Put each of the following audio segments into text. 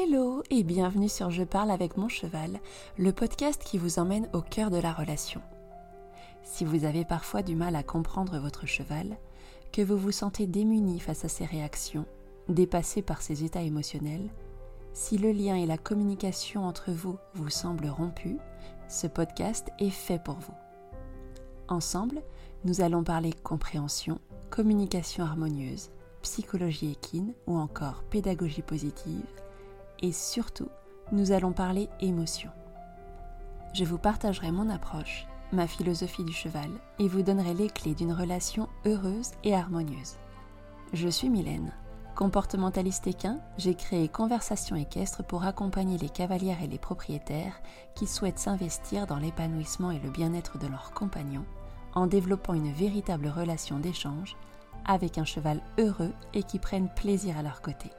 Hello et bienvenue sur Je parle avec mon cheval, le podcast qui vous emmène au cœur de la relation. Si vous avez parfois du mal à comprendre votre cheval, que vous vous sentez démuni face à ses réactions, dépassé par ses états émotionnels, si le lien et la communication entre vous vous semblent rompus, ce podcast est fait pour vous. Ensemble, nous allons parler compréhension, communication harmonieuse, psychologie équine ou encore pédagogie positive et surtout, nous allons parler émotion. Je vous partagerai mon approche, ma philosophie du cheval et vous donnerai les clés d'une relation heureuse et harmonieuse. Je suis Mylène. Comportementaliste équin, j'ai créé Conversation équestre pour accompagner les cavalières et les propriétaires qui souhaitent s'investir dans l'épanouissement et le bien-être de leurs compagnons en développant une véritable relation d'échange avec un cheval heureux et qui prenne plaisir à leur côté.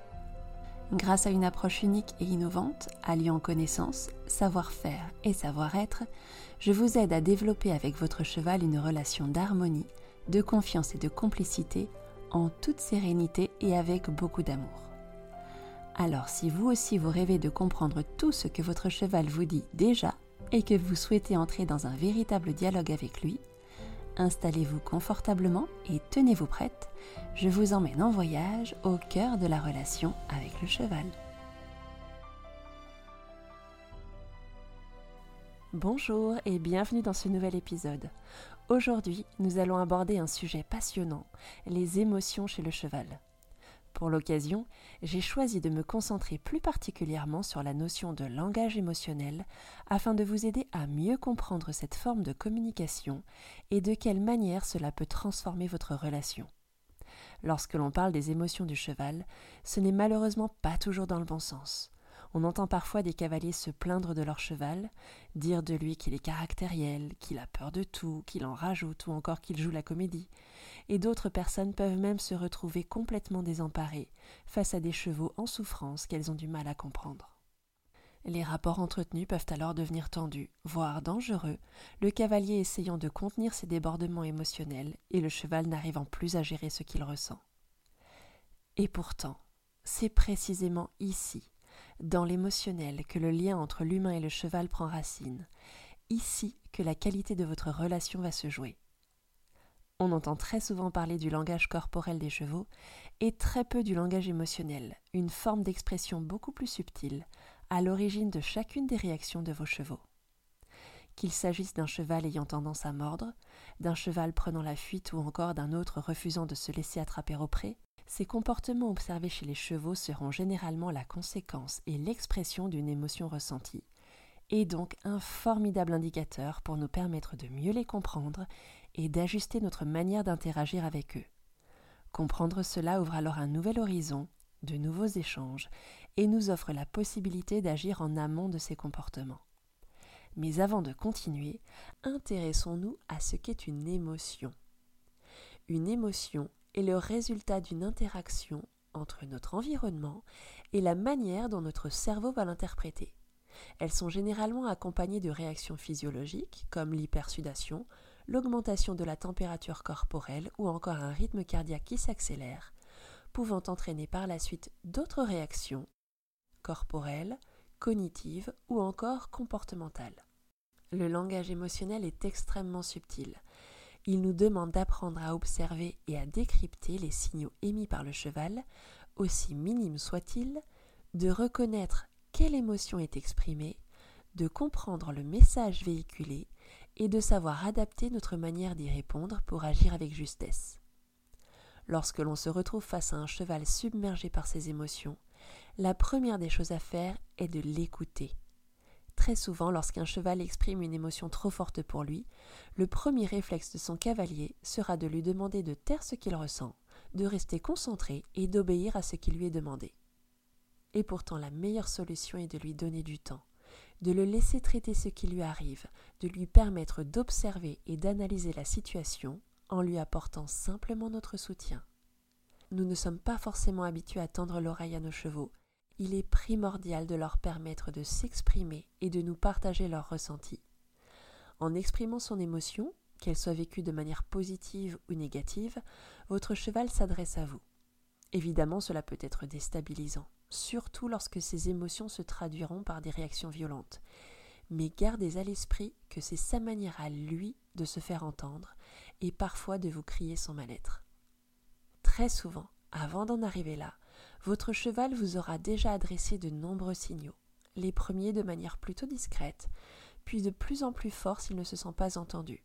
Grâce à une approche unique et innovante, alliant connaissance, savoir-faire et savoir-être, je vous aide à développer avec votre cheval une relation d'harmonie, de confiance et de complicité en toute sérénité et avec beaucoup d'amour. Alors si vous aussi vous rêvez de comprendre tout ce que votre cheval vous dit déjà et que vous souhaitez entrer dans un véritable dialogue avec lui, installez-vous confortablement et tenez-vous prête, je vous emmène en voyage au cœur de la relation avec le cheval. Bonjour et bienvenue dans ce nouvel épisode. Aujourd'hui, nous allons aborder un sujet passionnant, les émotions chez le cheval. Pour l'occasion, j'ai choisi de me concentrer plus particulièrement sur la notion de langage émotionnel afin de vous aider à mieux comprendre cette forme de communication et de quelle manière cela peut transformer votre relation. Lorsque l'on parle des émotions du cheval, ce n'est malheureusement pas toujours dans le bon sens. On entend parfois des cavaliers se plaindre de leur cheval, dire de lui qu'il est caractériel, qu'il a peur de tout, qu'il en rajoute ou encore qu'il joue la comédie. Et d'autres personnes peuvent même se retrouver complètement désemparées face à des chevaux en souffrance qu'elles ont du mal à comprendre. Les rapports entretenus peuvent alors devenir tendus, voire dangereux, le cavalier essayant de contenir ses débordements émotionnels et le cheval n'arrivant plus à gérer ce qu'il ressent. Et pourtant, c'est précisément ici, dans l'émotionnel, que le lien entre l'humain et le cheval prend racine, ici que la qualité de votre relation va se jouer. On entend très souvent parler du langage corporel des chevaux et très peu du langage émotionnel, une forme d'expression beaucoup plus subtile, à l'origine de chacune des réactions de vos chevaux. Qu'il s'agisse d'un cheval ayant tendance à mordre, d'un cheval prenant la fuite ou encore d'un autre refusant de se laisser attraper au pré, ces comportements observés chez les chevaux seront généralement la conséquence et l'expression d'une émotion ressentie, et donc un formidable indicateur pour nous permettre de mieux les comprendre et d'ajuster notre manière d'interagir avec eux. Comprendre cela ouvre alors un nouvel horizon, de nouveaux échanges, et nous offre la possibilité d'agir en amont de ces comportements. Mais avant de continuer, intéressons-nous à ce qu'est une émotion. Une émotion est le résultat d'une interaction entre notre environnement et la manière dont notre cerveau va l'interpréter. Elles sont généralement accompagnées de réactions physiologiques comme l'hypersudation, l'augmentation de la température corporelle ou encore un rythme cardiaque qui s'accélère, pouvant entraîner par la suite d'autres réactions corporelle, cognitive ou encore comportementale. Le langage émotionnel est extrêmement subtil. Il nous demande d'apprendre à observer et à décrypter les signaux émis par le cheval, aussi minimes soient-ils, de reconnaître quelle émotion est exprimée, de comprendre le message véhiculé et de savoir adapter notre manière d'y répondre pour agir avec justesse. Lorsque l'on se retrouve face à un cheval submergé par ses émotions, la première des choses à faire est de l'écouter. Très souvent, lorsqu'un cheval exprime une émotion trop forte pour lui, le premier réflexe de son cavalier sera de lui demander de taire ce qu'il ressent, de rester concentré et d'obéir à ce qui lui est demandé. Et pourtant, la meilleure solution est de lui donner du temps, de le laisser traiter ce qui lui arrive, de lui permettre d'observer et d'analyser la situation en lui apportant simplement notre soutien. Nous ne sommes pas forcément habitués à tendre l'oreille à nos chevaux, il est primordial de leur permettre de s'exprimer et de nous partager leurs ressentis. En exprimant son émotion, qu'elle soit vécue de manière positive ou négative, votre cheval s'adresse à vous. Évidemment, cela peut être déstabilisant. surtout lorsque ces émotions se traduiront par des réactions violentes. Mais gardez à l'esprit que c'est sa manière à lui de se faire entendre et parfois de vous crier son mal-être. Très souvent, avant d'en arriver là, votre cheval vous aura déjà adressé de nombreux signaux, les premiers de manière plutôt discrète, puis de plus en plus fort s'il ne se sent pas entendu.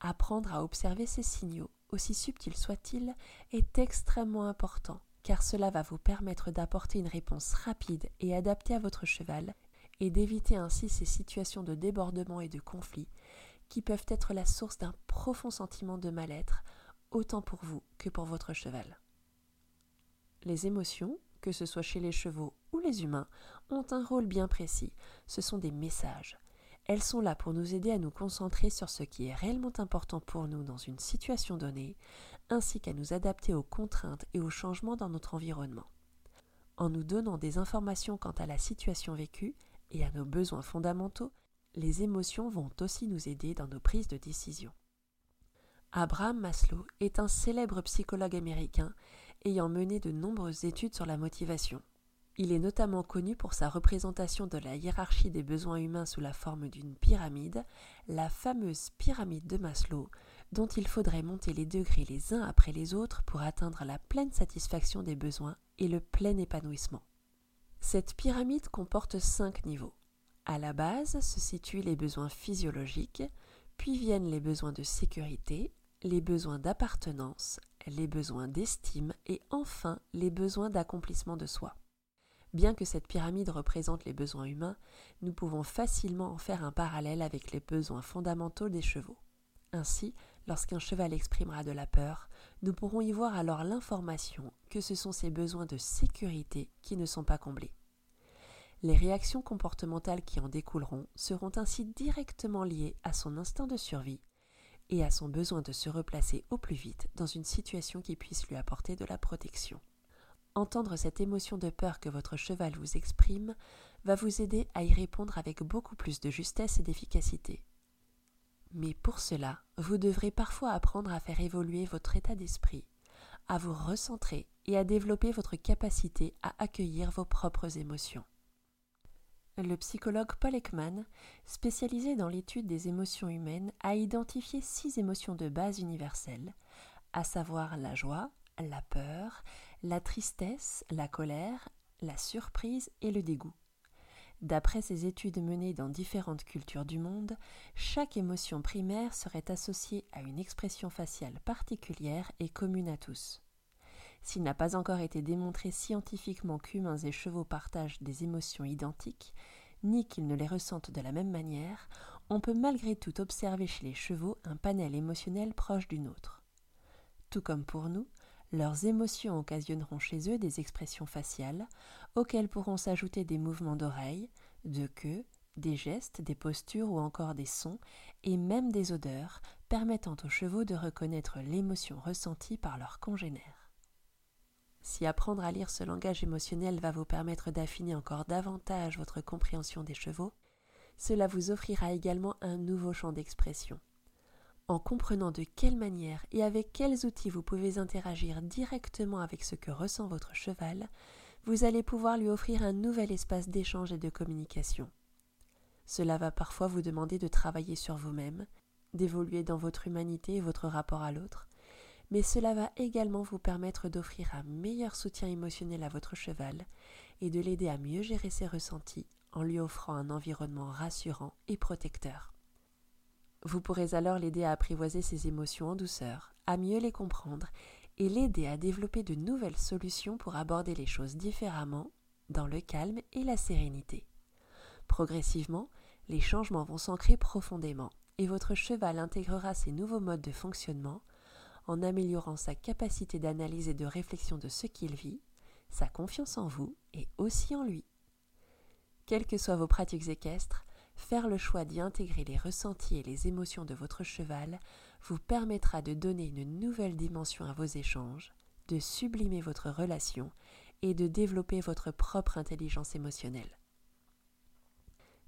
Apprendre à observer ces signaux, aussi subtils soient-ils, est extrêmement important, car cela va vous permettre d'apporter une réponse rapide et adaptée à votre cheval, et d'éviter ainsi ces situations de débordement et de conflit qui peuvent être la source d'un profond sentiment de mal-être, autant pour vous que pour votre cheval. Les émotions, que ce soit chez les chevaux ou les humains, ont un rôle bien précis. Ce sont des messages. Elles sont là pour nous aider à nous concentrer sur ce qui est réellement important pour nous dans une situation donnée, ainsi qu'à nous adapter aux contraintes et aux changements dans notre environnement. En nous donnant des informations quant à la situation vécue et à nos besoins fondamentaux, les émotions vont aussi nous aider dans nos prises de décision. Abraham Maslow est un célèbre psychologue américain ayant mené de nombreuses études sur la motivation. Il est notamment connu pour sa représentation de la hiérarchie des besoins humains sous la forme d'une pyramide, la fameuse pyramide de Maslow, dont il faudrait monter les degrés les uns après les autres pour atteindre la pleine satisfaction des besoins et le plein épanouissement. Cette pyramide comporte cinq niveaux. À la base se situent les besoins physiologiques, puis viennent les besoins de sécurité, les besoins d'appartenance, les besoins d'estime et enfin les besoins d'accomplissement de soi. Bien que cette pyramide représente les besoins humains, nous pouvons facilement en faire un parallèle avec les besoins fondamentaux des chevaux. Ainsi, lorsqu'un cheval exprimera de la peur, nous pourrons y voir alors l'information que ce sont ses besoins de sécurité qui ne sont pas comblés. Les réactions comportementales qui en découleront seront ainsi directement liées à son instinct de survie et à son besoin de se replacer au plus vite dans une situation qui puisse lui apporter de la protection. Entendre cette émotion de peur que votre cheval vous exprime va vous aider à y répondre avec beaucoup plus de justesse et d'efficacité. Mais pour cela, vous devrez parfois apprendre à faire évoluer votre état d'esprit, à vous recentrer et à développer votre capacité à accueillir vos propres émotions. Le psychologue Paul Ekman, spécialisé dans l'étude des émotions humaines, a identifié six émotions de base universelles, à savoir la joie, la peur, la tristesse, la colère, la surprise et le dégoût. D'après ces études menées dans différentes cultures du monde, chaque émotion primaire serait associée à une expression faciale particulière et commune à tous. S'il n'a pas encore été démontré scientifiquement qu'humains et chevaux partagent des émotions identiques, ni qu'ils ne les ressentent de la même manière, on peut malgré tout observer chez les chevaux un panel émotionnel proche du nôtre. Tout comme pour nous, leurs émotions occasionneront chez eux des expressions faciales, auxquelles pourront s'ajouter des mouvements d'oreilles, de queue, des gestes, des postures ou encore des sons, et même des odeurs, permettant aux chevaux de reconnaître l'émotion ressentie par leurs congénères. Si apprendre à lire ce langage émotionnel va vous permettre d'affiner encore davantage votre compréhension des chevaux, cela vous offrira également un nouveau champ d'expression. En comprenant de quelle manière et avec quels outils vous pouvez interagir directement avec ce que ressent votre cheval, vous allez pouvoir lui offrir un nouvel espace d'échange et de communication. Cela va parfois vous demander de travailler sur vous-même, d'évoluer dans votre humanité et votre rapport à l'autre, mais cela va également vous permettre d'offrir un meilleur soutien émotionnel à votre cheval et de l'aider à mieux gérer ses ressentis en lui offrant un environnement rassurant et protecteur. Vous pourrez alors l'aider à apprivoiser ses émotions en douceur, à mieux les comprendre et l'aider à développer de nouvelles solutions pour aborder les choses différemment, dans le calme et la sérénité. Progressivement, les changements vont s'ancrer profondément et votre cheval intégrera ces nouveaux modes de fonctionnement en améliorant sa capacité d'analyse et de réflexion de ce qu'il vit, sa confiance en vous et aussi en lui. Quelles que soient vos pratiques équestres, faire le choix d'y intégrer les ressentis et les émotions de votre cheval vous permettra de donner une nouvelle dimension à vos échanges, de sublimer votre relation et de développer votre propre intelligence émotionnelle.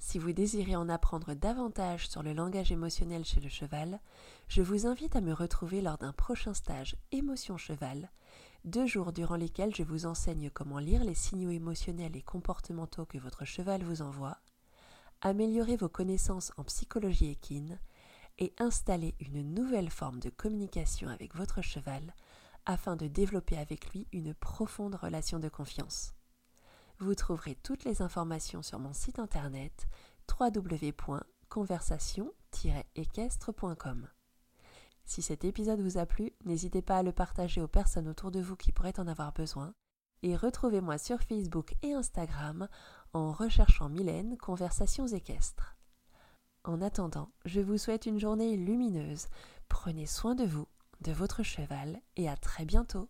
Si vous désirez en apprendre davantage sur le langage émotionnel chez le cheval, je vous invite à me retrouver lors d'un prochain stage Émotion Cheval, deux jours durant lesquels je vous enseigne comment lire les signaux émotionnels et comportementaux que votre cheval vous envoie, améliorer vos connaissances en psychologie équine et installer une nouvelle forme de communication avec votre cheval afin de développer avec lui une profonde relation de confiance. Vous trouverez toutes les informations sur mon site internet www.conversation-équestre.com. Si cet épisode vous a plu, n'hésitez pas à le partager aux personnes autour de vous qui pourraient en avoir besoin. Et retrouvez-moi sur Facebook et Instagram en recherchant Mylène Conversations équestres. En attendant, je vous souhaite une journée lumineuse. Prenez soin de vous, de votre cheval et à très bientôt.